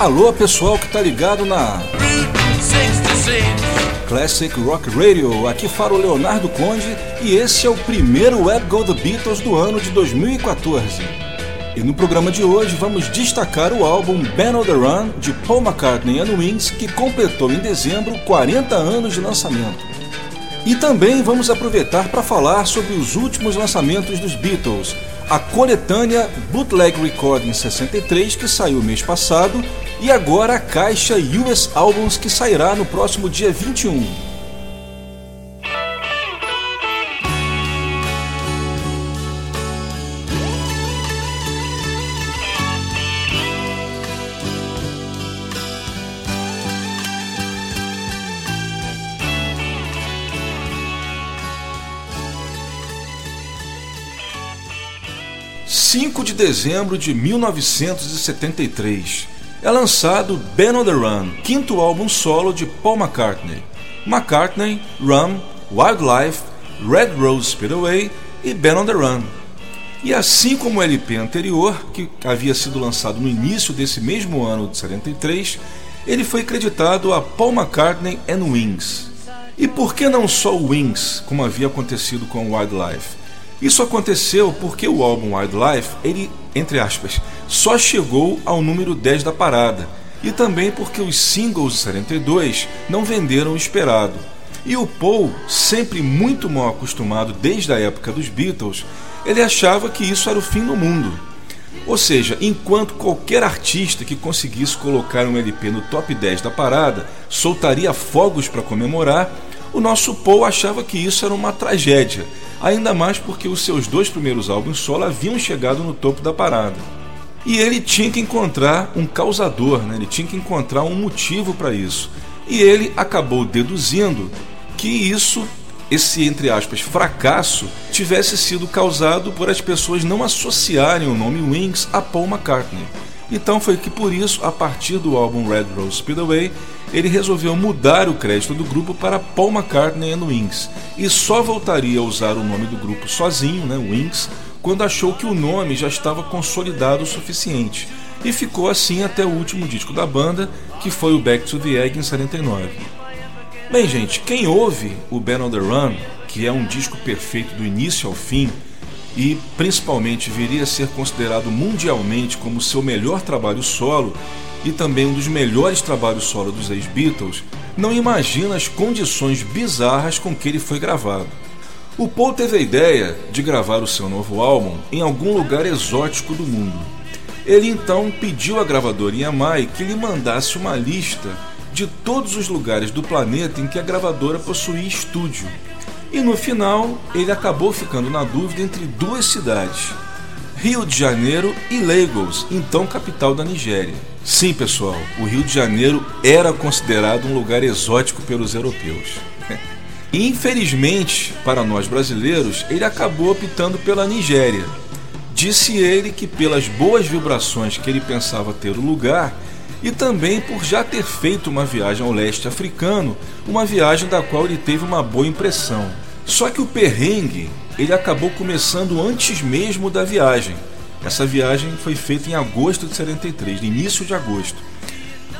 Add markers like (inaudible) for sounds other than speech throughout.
Alô, pessoal que tá ligado na Classic Rock Radio. Aqui fala o Leonardo Conde e esse é o primeiro Web Go The Beatles do ano de 2014. E no programa de hoje vamos destacar o álbum Ben on the Run de Paul McCartney and Wings, que completou em dezembro 40 anos de lançamento. E também vamos aproveitar para falar sobre os últimos lançamentos dos Beatles, a coletânea Bootleg Recording 63 que saiu mês passado e agora a caixa US Albums que sairá no próximo dia 21. 5 de dezembro de 1973. É lançado Ben on the Run, quinto álbum solo de Paul McCartney. McCartney, Rum, Wildlife, Red Rose Speedway e Ben on the Run. E assim como o LP anterior, que havia sido lançado no início desse mesmo ano de 73, ele foi creditado a Paul McCartney and Wings. E por que não só Wings, como havia acontecido com Wildlife? Isso aconteceu porque o álbum Wildlife, ele, entre aspas, só chegou ao número 10 da parada, e também porque os singles de 72 não venderam o esperado. E o Paul, sempre muito mal acostumado desde a época dos Beatles, ele achava que isso era o fim do mundo. Ou seja, enquanto qualquer artista que conseguisse colocar um LP no top 10 da parada soltaria fogos para comemorar, o nosso Paul achava que isso era uma tragédia ainda mais porque os seus dois primeiros álbuns solo haviam chegado no topo da parada. E ele tinha que encontrar um causador, né? ele tinha que encontrar um motivo para isso. E ele acabou deduzindo que isso, esse entre aspas fracasso, tivesse sido causado por as pessoas não associarem o nome Wings a Paul McCartney. Então foi que por isso, a partir do álbum Red Rose Speedway, ele resolveu mudar o crédito do grupo para Paul McCartney and Wings e só voltaria a usar o nome do grupo sozinho, né, Wings, quando achou que o nome já estava consolidado o suficiente. E ficou assim até o último disco da banda, que foi o Back to the Egg em 79. Bem, gente, quem ouve o Ben on the Run, que é um disco perfeito do início ao fim, e principalmente viria a ser considerado mundialmente como seu melhor trabalho solo, e também um dos melhores trabalhos solo dos ex-Beatles, não imagina as condições bizarras com que ele foi gravado. O Paul teve a ideia de gravar o seu novo álbum em algum lugar exótico do mundo. Ele então pediu à gravadora EMI que lhe mandasse uma lista de todos os lugares do planeta em que a gravadora possuía estúdio. E no final, ele acabou ficando na dúvida entre duas cidades, Rio de Janeiro e Lagos, então capital da Nigéria. Sim, pessoal, o Rio de Janeiro era considerado um lugar exótico pelos europeus. (laughs) Infelizmente, para nós brasileiros, ele acabou optando pela Nigéria. Disse ele que pelas boas vibrações que ele pensava ter o lugar e também por já ter feito uma viagem ao leste africano, uma viagem da qual ele teve uma boa impressão. Só que o perrengue ele acabou começando antes mesmo da viagem. Essa viagem foi feita em agosto de 73, no início de agosto.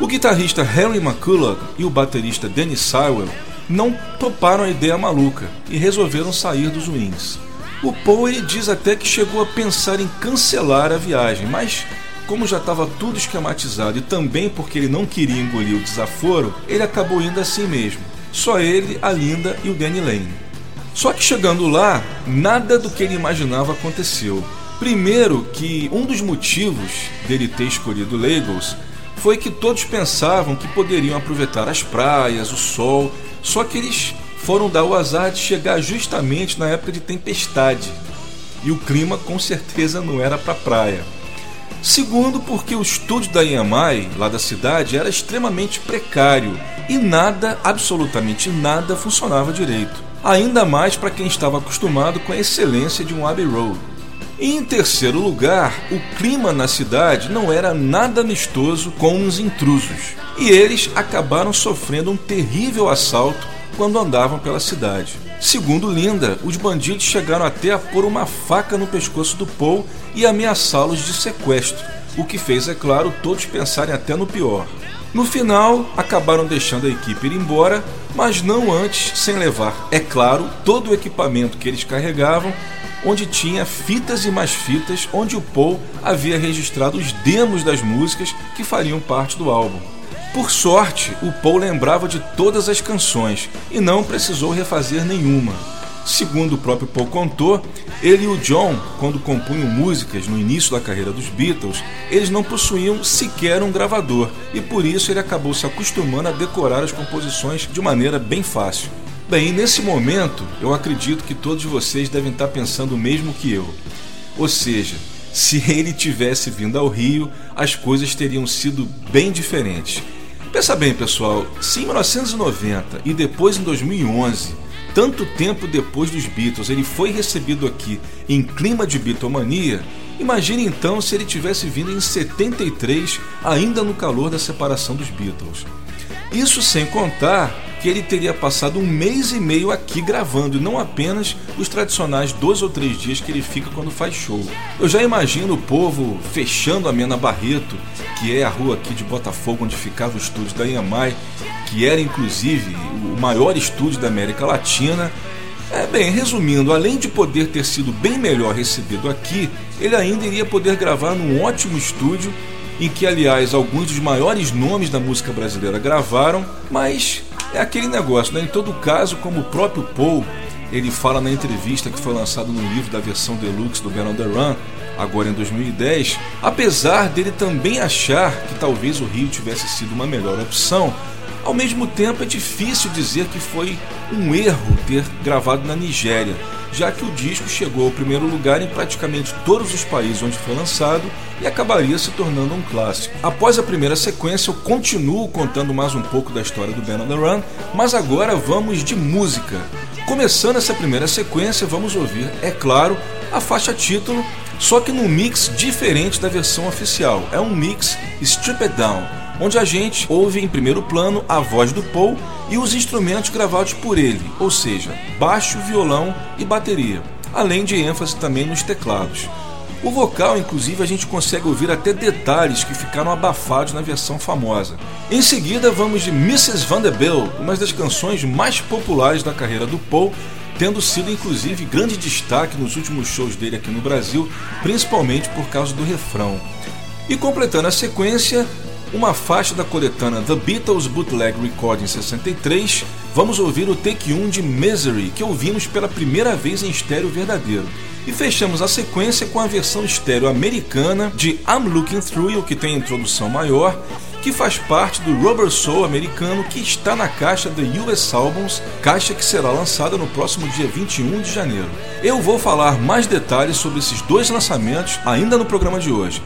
O guitarrista Harry McCullough e o baterista Danny Sywell não toparam a ideia maluca e resolveram sair dos Wings. O Paul ele diz até que chegou a pensar em cancelar a viagem, mas como já estava tudo esquematizado e também porque ele não queria engolir o desaforo, ele acabou indo assim mesmo. Só ele, a Linda e o Danny Lane. Só que chegando lá, nada do que ele imaginava aconteceu. Primeiro, que um dos motivos dele ter escolhido Lagos foi que todos pensavam que poderiam aproveitar as praias, o sol, só que eles foram dar o azar de chegar justamente na época de tempestade. E o clima com certeza não era para praia. Segundo, porque o estúdio da EMI, lá da cidade, era extremamente precário e nada, absolutamente nada, funcionava direito ainda mais para quem estava acostumado com a excelência de um Abbey Road. E em terceiro lugar, o clima na cidade não era nada amistoso com os intrusos, e eles acabaram sofrendo um terrível assalto quando andavam pela cidade. Segundo Linda, os bandidos chegaram até a pôr uma faca no pescoço do Paul e ameaçá-los de sequestro, o que fez, é claro, todos pensarem até no pior. No final, acabaram deixando a equipe ir embora, mas não antes sem levar, é claro, todo o equipamento que eles carregavam, onde tinha fitas e mais fitas, onde o Paul havia registrado os demos das músicas que fariam parte do álbum. Por sorte, o Paul lembrava de todas as canções e não precisou refazer nenhuma. Segundo o próprio Paul contou, ele e o John, quando compunham músicas no início da carreira dos Beatles, eles não possuíam sequer um gravador e por isso ele acabou se acostumando a decorar as composições de maneira bem fácil. Bem, nesse momento, eu acredito que todos vocês devem estar pensando o mesmo que eu. Ou seja, se ele tivesse vindo ao Rio, as coisas teriam sido bem diferentes. Pensa bem, pessoal, se em 1990 e depois em 2011, tanto tempo depois dos Beatles, ele foi recebido aqui em clima de bitomania, imagine então se ele tivesse vindo em 73, ainda no calor da separação dos Beatles. Isso sem contar que ele teria passado um mês e meio aqui gravando, não apenas os tradicionais dois ou três dias que ele fica quando faz show. Eu já imagino o povo fechando a Mena Barreto, que é a rua aqui de Botafogo onde ficava o estúdio da EMI, que era inclusive o maior estúdio da América Latina. É, bem, resumindo, além de poder ter sido bem melhor recebido aqui, ele ainda iria poder gravar num ótimo estúdio em que, aliás, alguns dos maiores nomes da música brasileira gravaram, mas é aquele negócio, né? Em todo caso, como o próprio Paul, ele fala na entrevista que foi lançada no livro da versão deluxe do Ben on the Run, agora em 2010, apesar dele também achar que talvez o Rio tivesse sido uma melhor opção, ao mesmo tempo é difícil dizer que foi um erro ter gravado na Nigéria, já que o disco chegou ao primeiro lugar em praticamente todos os países onde foi lançado e acabaria se tornando um clássico. Após a primeira sequência, eu continuo contando mais um pouco da história do Ben on the Run, mas agora vamos de música. Começando essa primeira sequência, vamos ouvir, é claro, a faixa título, só que num mix diferente da versão oficial. É um mix stripped down, onde a gente ouve em primeiro plano a voz do Paul e os instrumentos gravados por ele, ou seja, baixo, violão e bateria, além de ênfase também nos teclados. O vocal, inclusive, a gente consegue ouvir até detalhes que ficaram abafados na versão famosa. Em seguida, vamos de Mrs. Vanderbilt, uma das canções mais populares da carreira do Paul, tendo sido inclusive grande destaque nos últimos shows dele aqui no Brasil, principalmente por causa do refrão. E completando a sequência, uma faixa da coletânea The Beatles Bootleg Recording 63, vamos ouvir o take 1 de Misery, que ouvimos pela primeira vez em estéreo verdadeiro. E fechamos a sequência com a versão estéreo americana de I'm Looking Through You, que tem a introdução maior, que faz parte do Rubber Soul americano que está na caixa da US Albums, caixa que será lançada no próximo dia 21 de janeiro. Eu vou falar mais detalhes sobre esses dois lançamentos ainda no programa de hoje.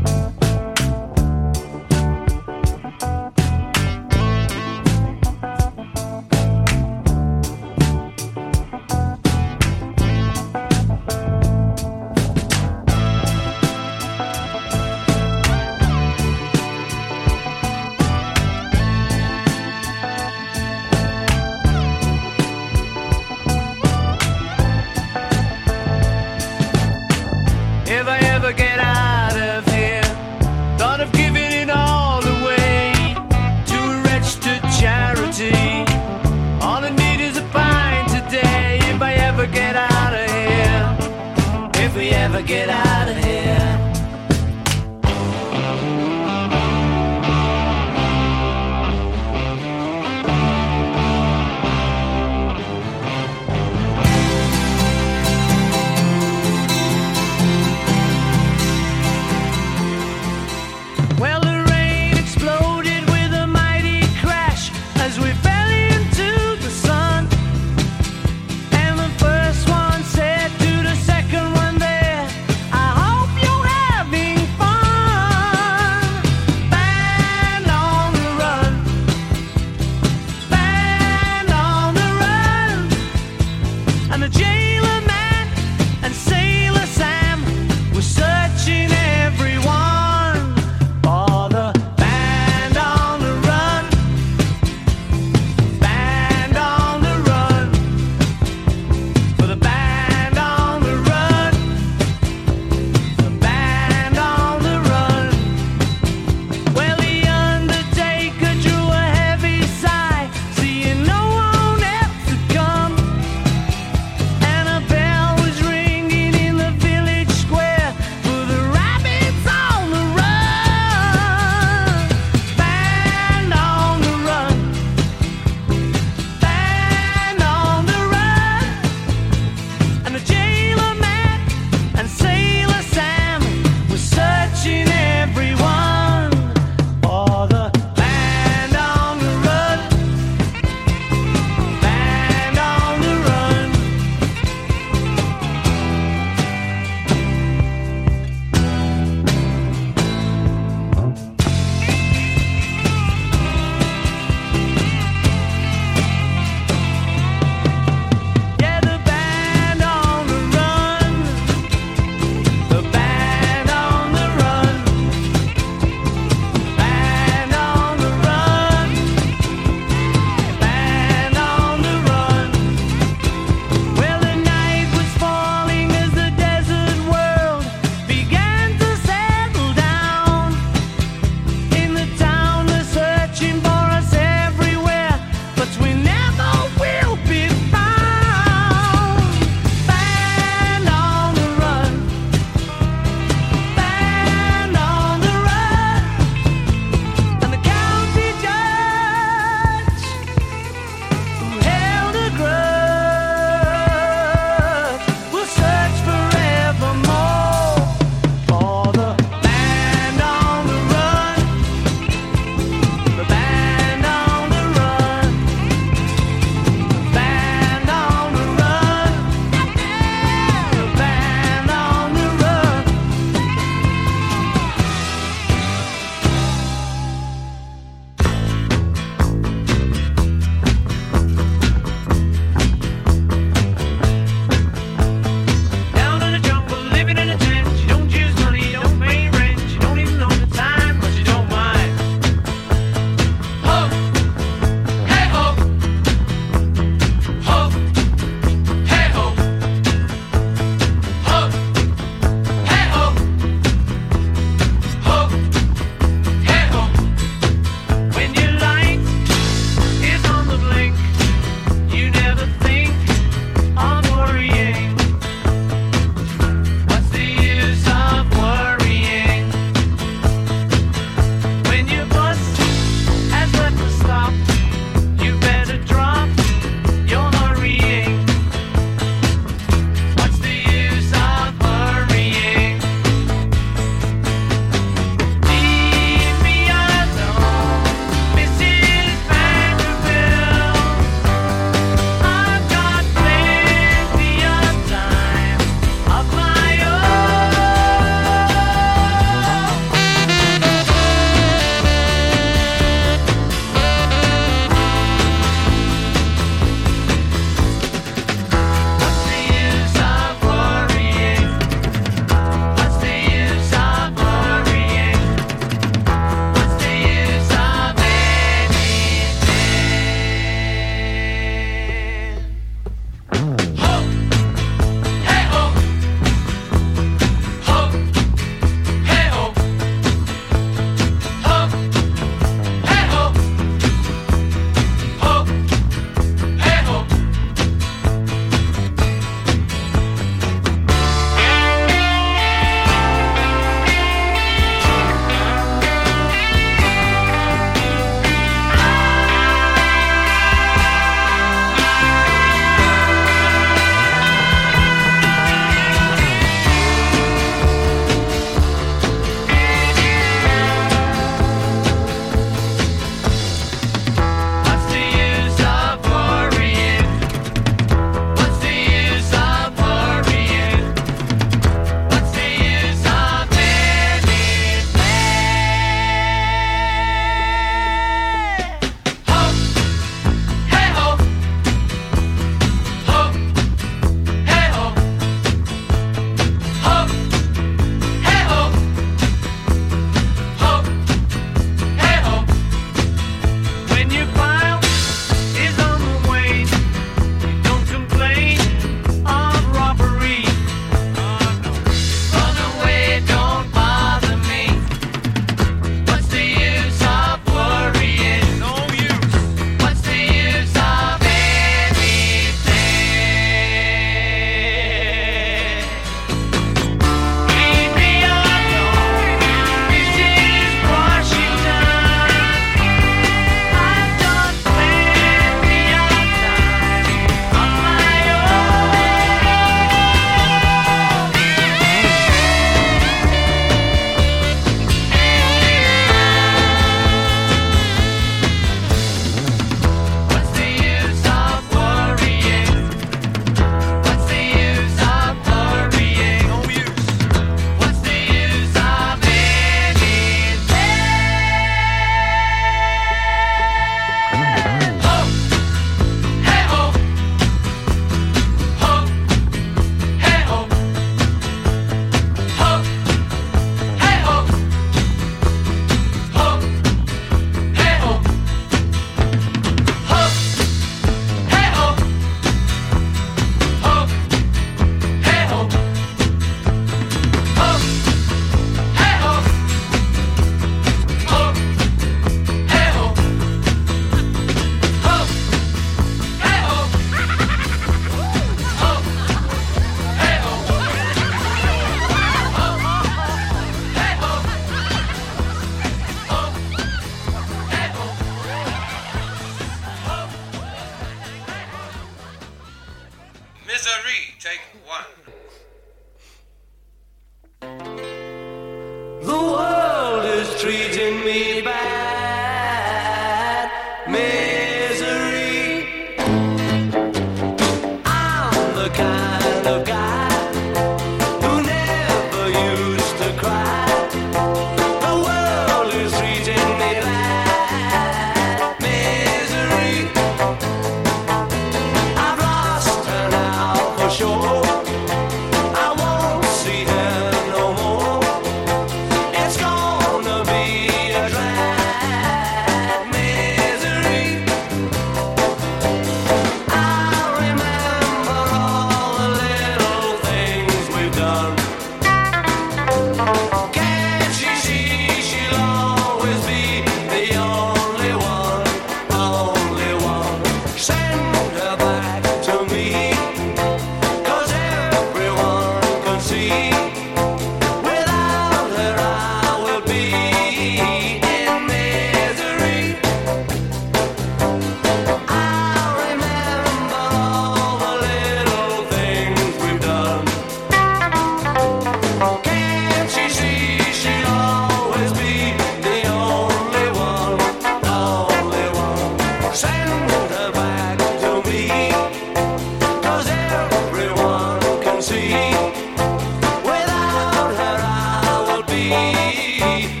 see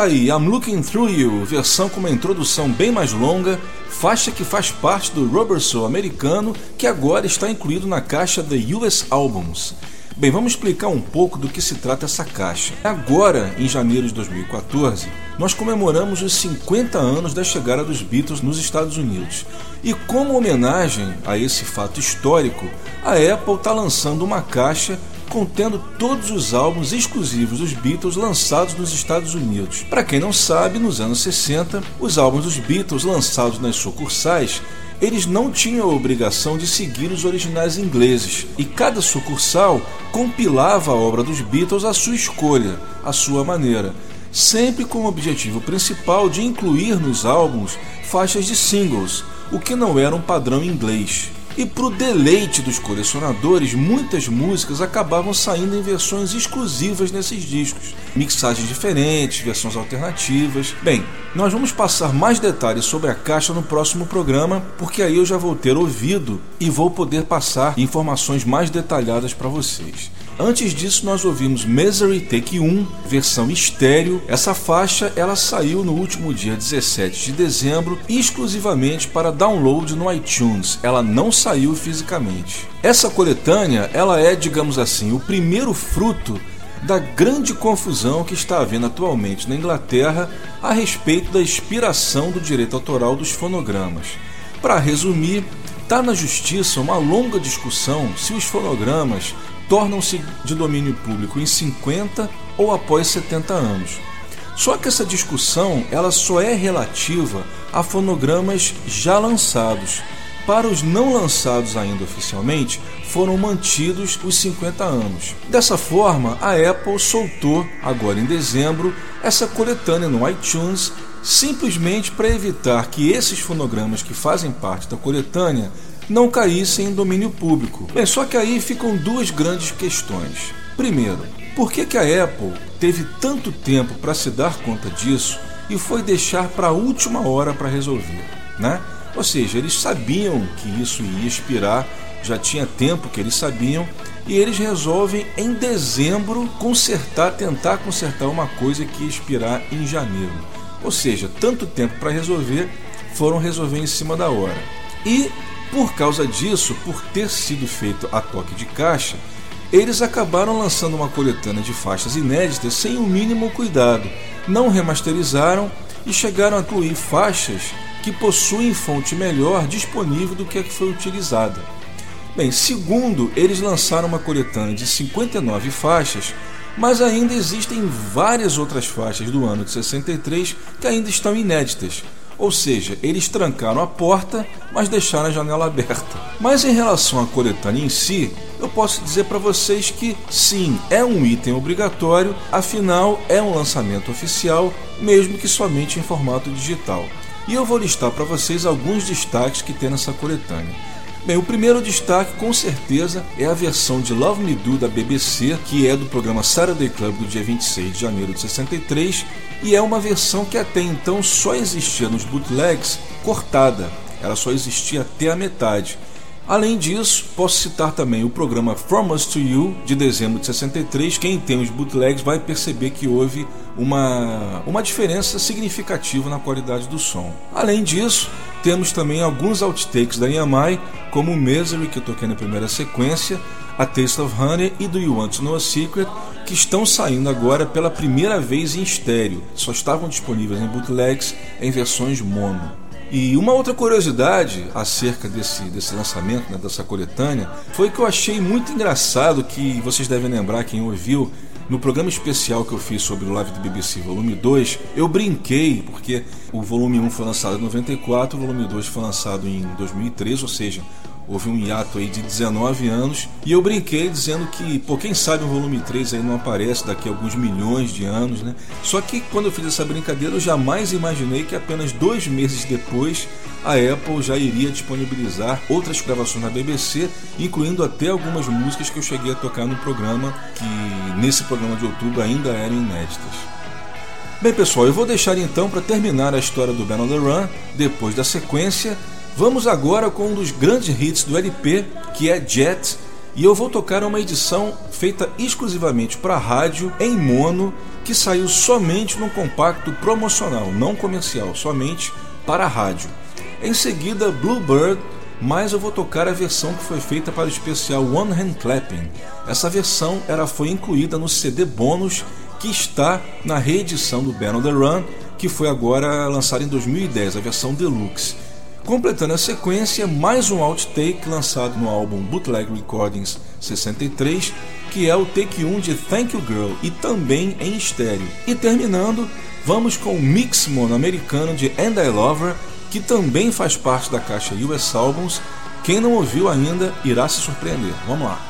Tá aí, I'm Looking Through You, versão com uma introdução bem mais longa, faixa que faz parte do Rubber Soul americano, que agora está incluído na caixa The US Albums. Bem, vamos explicar um pouco do que se trata essa caixa. Agora, em janeiro de 2014, nós comemoramos os 50 anos da chegada dos Beatles nos Estados Unidos. E como homenagem a esse fato histórico, a Apple está lançando uma caixa contendo todos os álbuns exclusivos dos Beatles lançados nos Estados Unidos. Para quem não sabe, nos anos 60, os álbuns dos Beatles lançados nas sucursais eles não tinham a obrigação de seguir os originais ingleses, e cada sucursal compilava a obra dos Beatles à sua escolha, à sua maneira. sempre com o objetivo principal de incluir nos álbuns faixas de singles, o que não era um padrão inglês. E para o deleite dos colecionadores, muitas músicas acabavam saindo em versões exclusivas nesses discos. Mixagens diferentes, versões alternativas. Bem, nós vamos passar mais detalhes sobre a caixa no próximo programa, porque aí eu já vou ter ouvido e vou poder passar informações mais detalhadas para vocês. Antes disso, nós ouvimos Misery Take 1, versão estéreo. Essa faixa ela saiu no último dia 17 de dezembro, exclusivamente para download no iTunes. Ela não saiu fisicamente. Essa coletânea, ela é, digamos assim, o primeiro fruto da grande confusão que está havendo atualmente na Inglaterra a respeito da expiração do direito autoral dos fonogramas. Para resumir, está na justiça uma longa discussão se os fonogramas tornam-se de domínio público em 50 ou após 70 anos. Só que essa discussão ela só é relativa a fonogramas já lançados. Para os não lançados ainda oficialmente, foram mantidos os 50 anos. Dessa forma, a Apple soltou, agora em dezembro, essa coletânea no iTunes, simplesmente para evitar que esses fonogramas que fazem parte da coletânea não caíssem em domínio público. Bem, só que aí ficam duas grandes questões. Primeiro, por que, que a Apple teve tanto tempo para se dar conta disso e foi deixar para a última hora para resolver, né? Ou seja, eles sabiam que isso ia expirar, já tinha tempo que eles sabiam, e eles resolvem em dezembro consertar, tentar consertar uma coisa que ia expirar em janeiro. Ou seja, tanto tempo para resolver, foram resolver em cima da hora. E por causa disso, por ter sido feito a toque de caixa, eles acabaram lançando uma coletânea de faixas inéditas sem o mínimo cuidado, não remasterizaram e chegaram a incluir faixas que possuem fonte melhor disponível do que a que foi utilizada. Bem, segundo, eles lançaram uma coletânea de 59 faixas, mas ainda existem várias outras faixas do ano de 63 que ainda estão inéditas, ou seja, eles trancaram a porta, mas deixaram a janela aberta. Mas em relação à coletânea em si, eu posso dizer para vocês que sim, é um item obrigatório, afinal é um lançamento oficial, mesmo que somente em formato digital. E eu vou listar para vocês alguns destaques que tem nessa coletânea. Bem, o primeiro destaque com certeza é a versão de Love Me Do da BBC, que é do programa Saturday Club do dia 26 de janeiro de 63, e é uma versão que até então só existia nos bootlegs cortada, ela só existia até a metade. Além disso, posso citar também o programa From Us to You, de dezembro de 63. Quem tem os bootlegs vai perceber que houve uma, uma diferença significativa na qualidade do som. Além disso, temos também alguns outtakes da EMI, como Misery, que eu toquei na primeira sequência, a Taste of Honey e Do You Want to Know a Secret, que estão saindo agora pela primeira vez em estéreo. Só estavam disponíveis em bootlegs em versões mono. E uma outra curiosidade acerca desse, desse lançamento, né, dessa coletânea, foi que eu achei muito engraçado que vocês devem lembrar, quem ouviu, no programa especial que eu fiz sobre o Live do BBC Volume 2, eu brinquei, porque o volume 1 foi lançado em 94, o volume 2 foi lançado em 2003, ou seja, houve um hiato aí de 19 anos e eu brinquei dizendo que, pô, quem sabe o volume 3 aí não aparece daqui a alguns milhões de anos, né? Só que quando eu fiz essa brincadeira eu jamais imaginei que apenas dois meses depois a Apple já iria disponibilizar outras gravações na BBC, incluindo até algumas músicas que eu cheguei a tocar no programa, que nesse programa de outubro ainda eram inéditas. Bem pessoal, eu vou deixar então para terminar a história do Ben on the Run, depois da sequência, Vamos agora com um dos grandes hits do LP, que é Jet, e eu vou tocar uma edição feita exclusivamente para rádio em mono, que saiu somente no compacto promocional, não comercial, somente para rádio. Em seguida, Bluebird, mas eu vou tocar a versão que foi feita para o especial One Hand Clapping. Essa versão ela foi incluída no CD bônus que está na reedição do Band on the Run, que foi agora lançada em 2010, a versão deluxe. Completando a sequência, mais um outtake lançado no álbum Bootleg Recordings 63, que é o take 1 de Thank You Girl e também em estéreo. E terminando, vamos com o mix mono-americano de And I Love Her, que também faz parte da caixa US Albums. Quem não ouviu ainda irá se surpreender. Vamos lá.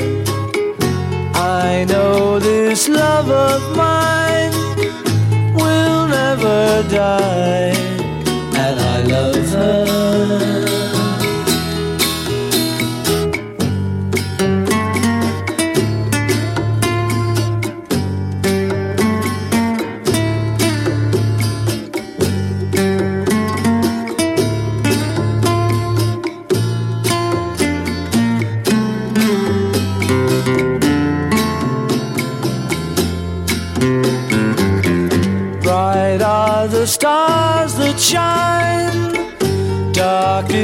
This love of mine will never die,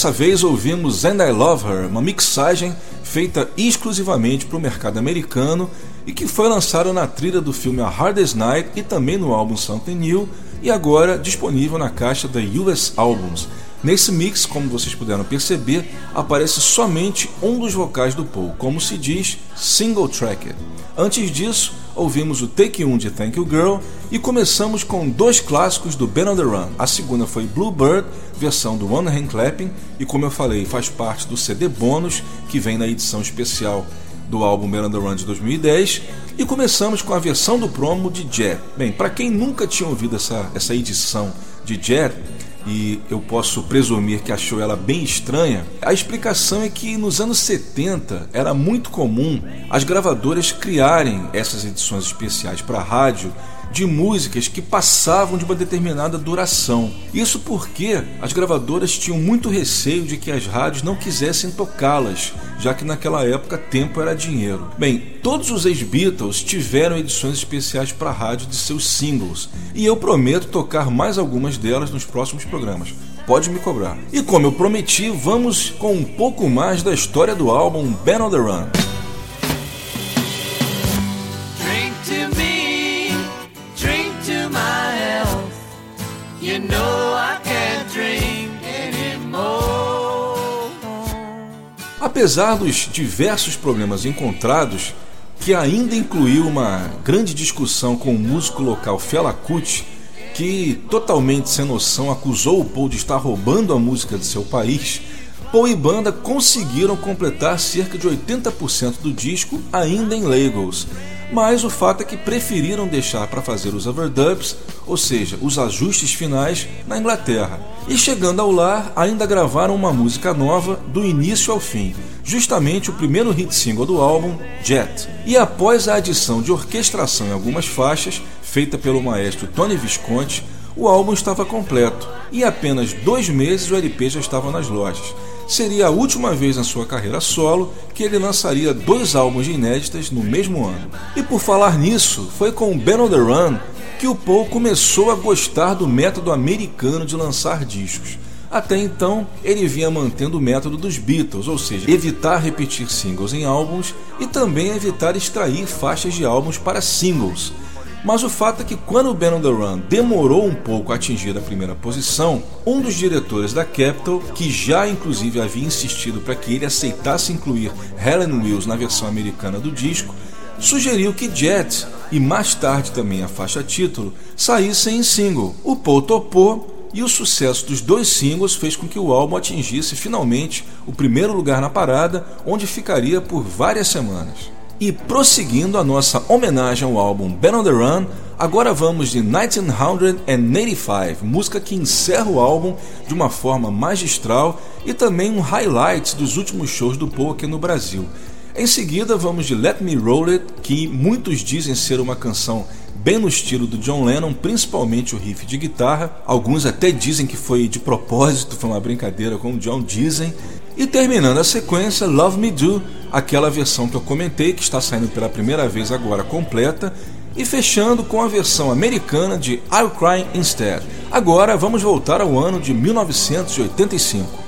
Dessa vez ouvimos And I Love Her, uma mixagem feita exclusivamente para o mercado americano e que foi lançada na trilha do filme A Hardest Night e também no álbum Something New e agora disponível na caixa da US Albums. Nesse mix, como vocês puderam perceber, aparece somente um dos vocais do Paul, como se diz, single tracked. Antes disso, ouvimos o Take 1 de Thank You Girl e começamos com dois clássicos do Ben on the Run. A segunda foi Bluebird, versão do One Hand Clapping, e como eu falei, faz parte do CD bônus que vem na edição especial do álbum Ben on the Run de 2010. E começamos com a versão do promo de Jet. Bem, para quem nunca tinha ouvido essa, essa edição de Jet, e eu posso presumir que achou ela bem estranha, a explicação é que nos anos 70 era muito comum as gravadoras criarem essas edições especiais para rádio de músicas que passavam de uma determinada duração. Isso porque as gravadoras tinham muito receio de que as rádios não quisessem tocá-las, já que naquela época tempo era dinheiro. Bem, todos os ex-Beatles tiveram edições especiais para rádio de seus singles, e eu prometo tocar mais algumas delas nos próximos programas. Pode me cobrar. E como eu prometi, vamos com um pouco mais da história do álbum Ben on the Run. Apesar dos diversos problemas encontrados, que ainda incluiu uma grande discussão com o músico local Fela Kuti, que totalmente sem noção acusou o Paul de estar roubando a música de seu país, Paul e banda conseguiram completar cerca de 80% do disco ainda em Lagos. Mas o fato é que preferiram deixar para fazer os overdubs, ou seja, os ajustes finais, na Inglaterra. E chegando ao lar, ainda gravaram uma música nova do início ao fim, justamente o primeiro hit single do álbum, Jet. E após a adição de orquestração em algumas faixas, feita pelo maestro Tony Visconti, o álbum estava completo e apenas dois meses o LP já estava nas lojas. Seria a última vez na sua carreira solo que ele lançaria dois álbuns de inéditas no mesmo ano. E por falar nisso, foi com Ben on the Run que o Paul começou a gostar do método americano de lançar discos. Até então, ele vinha mantendo o método dos Beatles, ou seja, evitar repetir singles em álbuns e também evitar extrair faixas de álbuns para singles. Mas o fato é que quando o Ben on the Run demorou um pouco a atingir a primeira posição, um dos diretores da Capitol, que já inclusive havia insistido para que ele aceitasse incluir Helen Wills na versão americana do disco, sugeriu que Jet e mais tarde também a faixa título saíssem em single. O Paul topou e o sucesso dos dois singles fez com que o álbum atingisse finalmente o primeiro lugar na parada, onde ficaria por várias semanas. E prosseguindo a nossa homenagem ao álbum Ben on the Run, agora vamos de 1985, música que encerra o álbum de uma forma magistral e também um highlight dos últimos shows do Paul aqui no Brasil. Em seguida, vamos de Let Me Roll It, que muitos dizem ser uma canção bem no estilo do John Lennon, principalmente o riff de guitarra. Alguns até dizem que foi de propósito, foi uma brincadeira com o John dizem. E terminando a sequência, Love Me Do, aquela versão que eu comentei, que está saindo pela primeira vez agora completa, e fechando com a versão americana de I'll Cry Instead. Agora vamos voltar ao ano de 1985.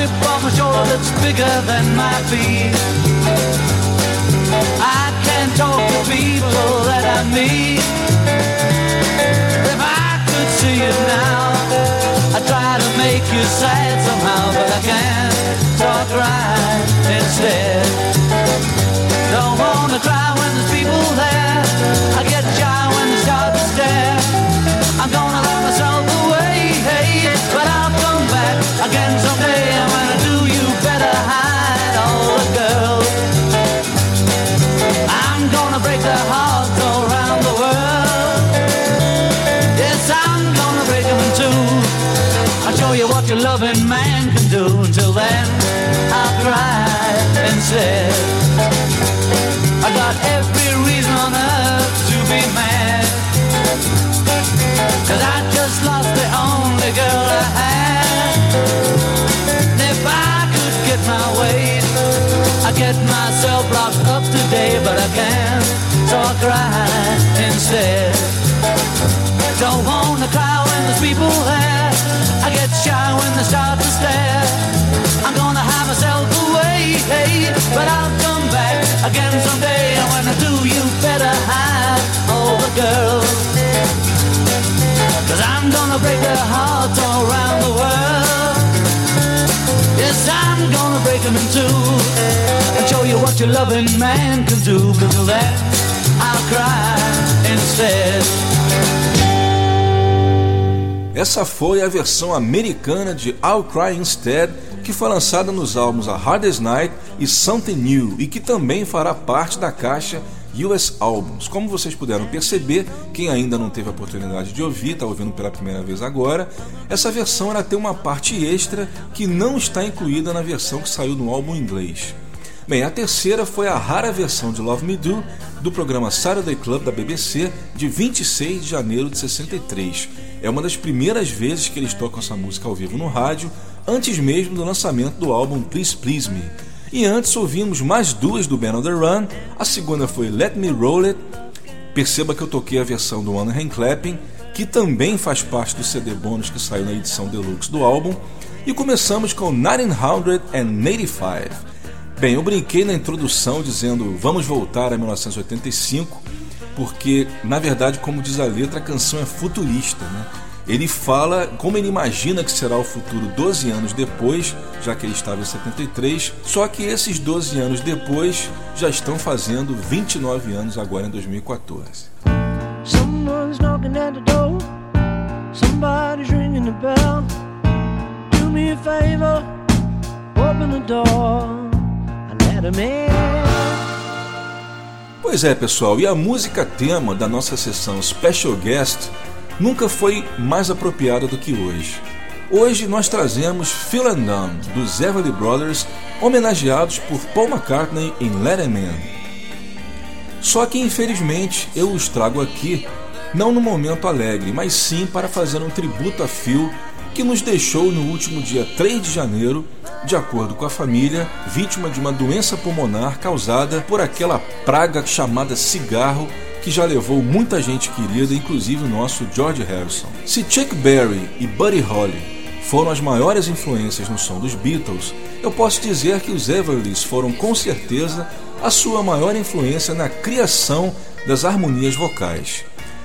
A chip on my shoulder that's bigger than my feet. I can't talk to people that I meet. If I could see you now, I'd try to make you sad somehow, but I can't, so I cry instead. Don't wanna cry when there's people there. I get shy when they start to stare. I'm gonna lock myself away, but come back again someday. And when I do, you better hide all the girls. I'm gonna break their hearts all around the world. Yes, I'm gonna break them in two. I'll show you what your loving man can do. Until then, I'll cry instead. I got every reason on earth to be mad. Cause I just lost the only girl I had. If I could get my way, I get myself locked up today, but I can't, so I cry instead. Don't wanna cry when there's people there. I get shy when they start to stare. I'm gonna hide myself away, but I'll come back again someday. And when I do, you better hide all the. Cause I'm gonna break their hearts all around the world. Yes, I'm gonna break them in two and show you what your loving man can do. I'll cry instead. Essa foi a versão americana de I'll Cry Instead, que foi lançada nos álbuns A Hardest Night e Something New, e que também fará parte da caixa US Albums. Como vocês puderam perceber, quem ainda não teve a oportunidade de ouvir, está ouvindo pela primeira vez agora, essa versão ela tem uma parte extra que não está incluída na versão que saiu no álbum inglês. Bem, a terceira foi a rara versão de Love Me Do do programa Saturday Club da BBC de 26 de janeiro de 63. É uma das primeiras vezes que eles tocam essa música ao vivo no rádio, antes mesmo do lançamento do álbum Please Please Me. E antes ouvimos mais duas do Band on the Run, a segunda foi Let Me Roll It. Perceba que eu toquei a versão do One Hand Clapping, que também faz parte do CD bônus que saiu na edição deluxe do álbum. E começamos com 1985. Bem, eu brinquei na introdução dizendo vamos voltar a 1985, porque na verdade, como diz a letra, a canção é futurista, né? Ele fala como ele imagina que será o futuro 12 anos depois, já que ele estava em 73, só que esses 12 anos depois já estão fazendo 29 anos agora em 2014. Someone's knocking at the door. Somebody's ringing the bell. Do me a favor, open the door. I let him in. Pois é, pessoal, e a música tema da nossa sessão Special Guest nunca foi mais apropriada do que hoje. Hoje nós trazemos Phil and Dumb, dos Everly Brothers, homenageados por Paul McCartney em Let. Só que infelizmente eu os trago aqui não no momento alegre, mas sim para fazer um tributo a Phil que nos deixou no último dia 3 de janeiro, de acordo com a família, vítima de uma doença pulmonar causada por aquela praga chamada cigarro que já levou muita gente querida, inclusive o nosso George Harrison. Se Chuck Berry e Buddy Holly foram as maiores influências no som dos Beatles, eu posso dizer que os Everlys foram com certeza a sua maior influência na criação das harmonias vocais.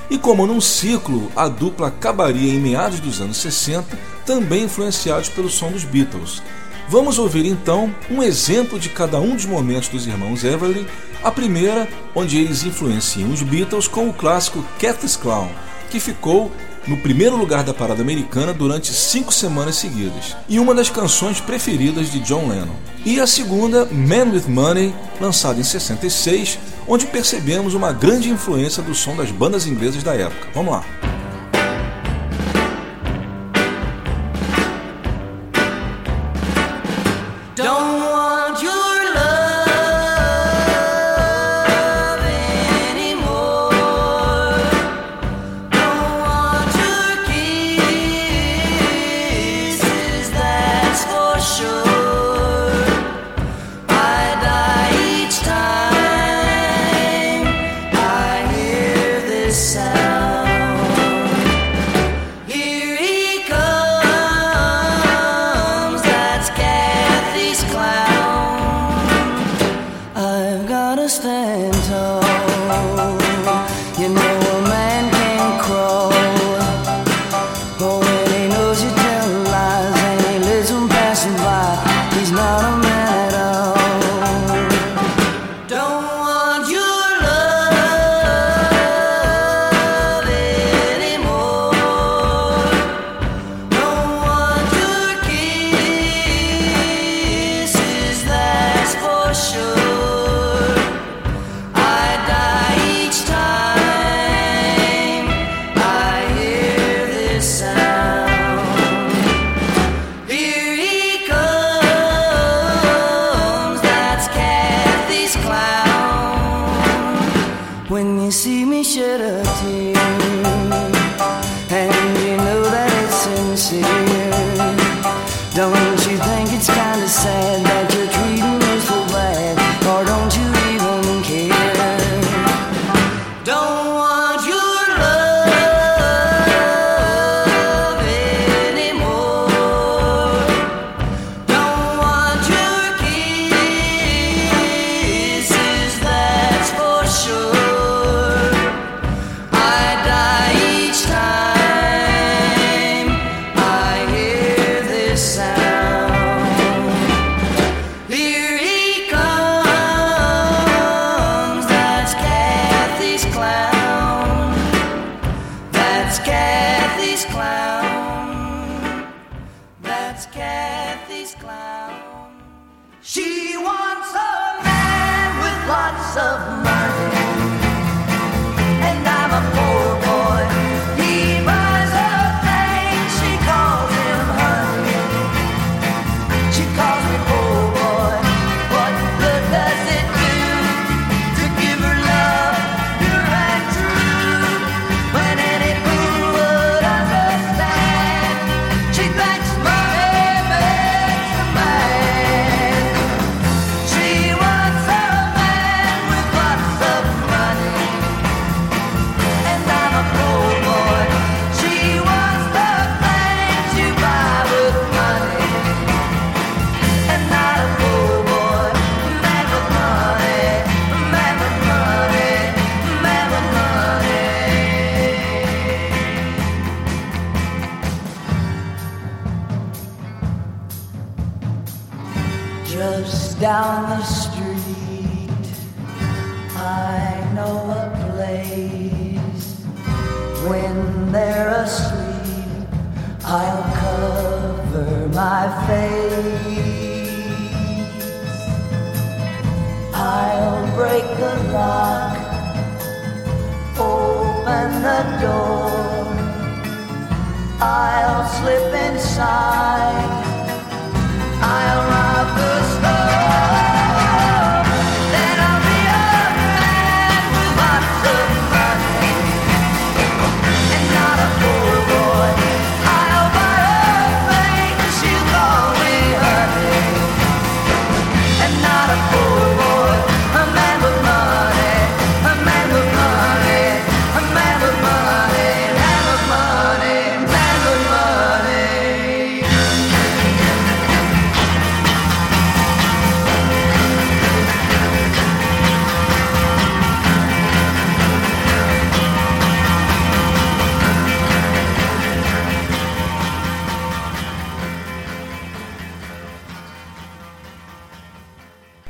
E como num ciclo, a dupla acabaria em meados dos anos 60, também influenciados pelo som dos Beatles. Vamos ouvir então um exemplo de cada um dos momentos dos irmãos Everly. A primeira, onde eles influenciam os Beatles com o clássico Cat's Clown, que ficou no primeiro lugar da parada americana durante cinco semanas seguidas, e uma das canções preferidas de John Lennon. E a segunda, Man with Money, lançada em 66, onde percebemos uma grande influência do som das bandas inglesas da época. Vamos lá. Don't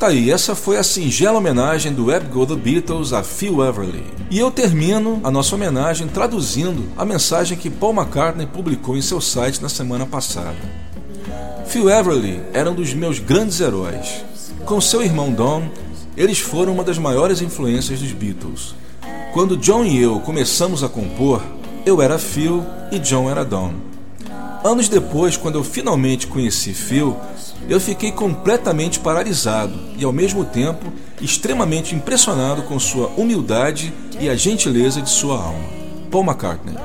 Tá aí, essa foi a singela homenagem do Web Go The Beatles a Phil Everly. E eu termino a nossa homenagem traduzindo a mensagem que Paul McCartney publicou em seu site na semana passada. Phil Everly era um dos meus grandes heróis. Com seu irmão Don, eles foram uma das maiores influências dos Beatles. Quando John e eu começamos a compor, eu era Phil e John era Don. Anos depois, quando eu finalmente conheci Phil, eu fiquei completamente paralisado e, ao mesmo tempo, extremamente impressionado com sua humildade e a gentileza de sua alma. Paul McCartney.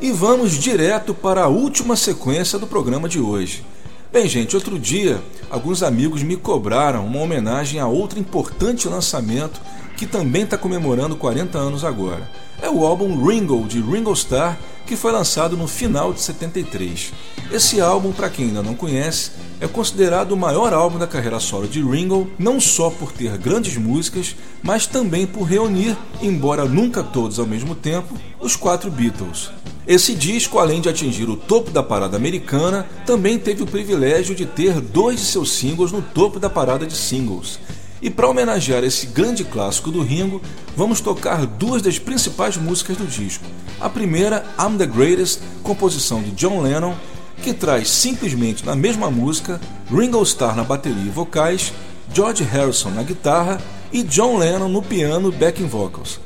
E vamos direto para a última sequência do programa de hoje. Bem, gente, outro dia alguns amigos me cobraram uma homenagem a outro importante lançamento que também está comemorando 40 anos agora. É o álbum Ringo de Ringo Starr que foi lançado no final de 73. Esse álbum, para quem ainda não conhece, é considerado o maior álbum da carreira solo de Ringo, não só por ter grandes músicas, mas também por reunir, embora nunca todos ao mesmo tempo, os quatro Beatles. Esse disco, além de atingir o topo da parada americana, também teve o privilégio de ter dois de seus singles no topo da parada de singles. E para homenagear esse grande clássico do Ringo, vamos tocar duas das principais músicas do disco. A primeira, I'm the Greatest, composição de John Lennon, que traz simplesmente na mesma música Ringo Starr na bateria e vocais, George Harrison na guitarra e John Lennon no piano backing vocals.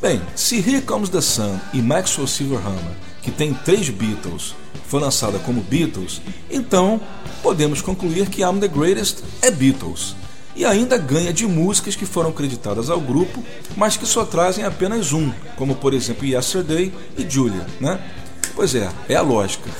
Bem, se Here Comes the Sun e Maxwell Silverhammer, que tem três Beatles, foi lançada como Beatles, então podemos concluir que I'm the Greatest é Beatles e ainda ganha de músicas que foram creditadas ao grupo, mas que só trazem apenas um, como por exemplo Yesterday e Julia, né? Pois é, é a lógica.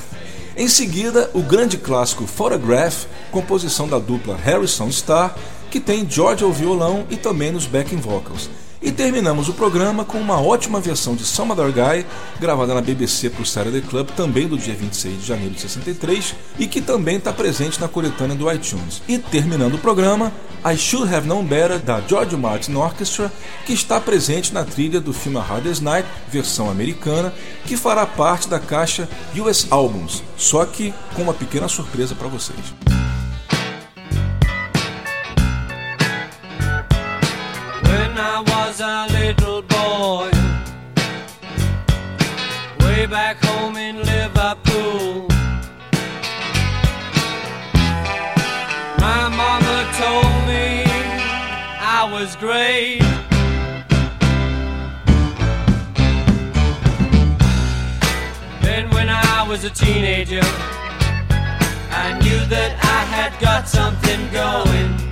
Em seguida, o grande clássico Photograph, composição da dupla Harrison Starr, que tem George ao violão e também nos backing vocals. E terminamos o programa com uma ótima versão de Some Other Guy, gravada na BBC para o Saturday Club, também do dia 26 de janeiro de 63, e que também está presente na coletânea do iTunes. E terminando o programa, I Should Have Known Better, da George Martin Orchestra, que está presente na trilha do filme Hardest Night, versão americana, que fará parte da caixa US Albums, só que com uma pequena surpresa para vocês. When I was a little boy. Way back home in Liverpool. My mama told me I was great. Then when I was a teenager, I knew that I had got something going.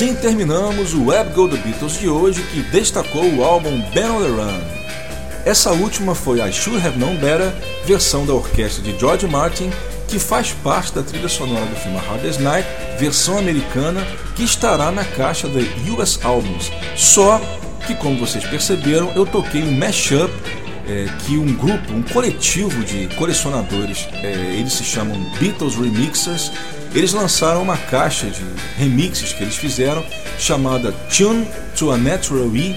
Assim terminamos o Web Go The Beatles de hoje, que destacou o álbum Ben on the Run. Essa última foi a Should Have Known Better, versão da orquestra de George Martin, que faz parte da trilha sonora do filme Hardest Night, versão americana, que estará na caixa da US Albums. Só que, como vocês perceberam, eu toquei um mashup é, que um grupo, um coletivo de colecionadores, é, eles se chamam Beatles Remixers, eles lançaram uma caixa de remixes que eles fizeram chamada Tune to a Natural E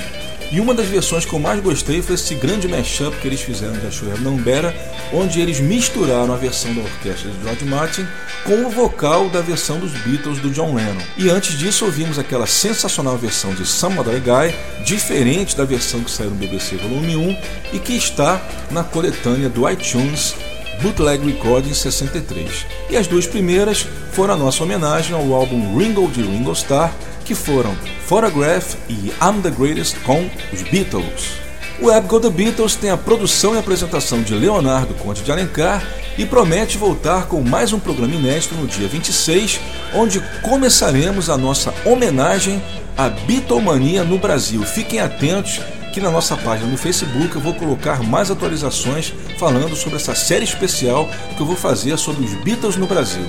e uma das versões que eu mais gostei foi esse grande mashup que eles fizeram da Shure Nambera, onde eles misturaram a versão da orquestra de George Martin com o vocal da versão dos Beatles do John Lennon. E antes disso ouvimos aquela sensacional versão de Some Other Guy, diferente da versão que saiu no BBC Volume 1 e que está na coletânea do iTunes Bootleg Recording 63. E as duas primeiras foram a nossa homenagem ao álbum Ringo de Ringo Starr, que foram Photograph e I'm the Greatest com os Beatles. O Web The Beatles tem a produção e apresentação de Leonardo Conte de Alencar e promete voltar com mais um programa inédito no dia 26, onde começaremos a nossa homenagem à Beatlemania no Brasil. Fiquem atentos que na nossa página no Facebook eu vou colocar mais atualizações falando sobre essa série especial que eu vou fazer sobre os Beatles no Brasil.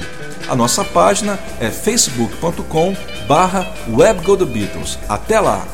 A nossa página é facebook.com barra Beatles. Até lá!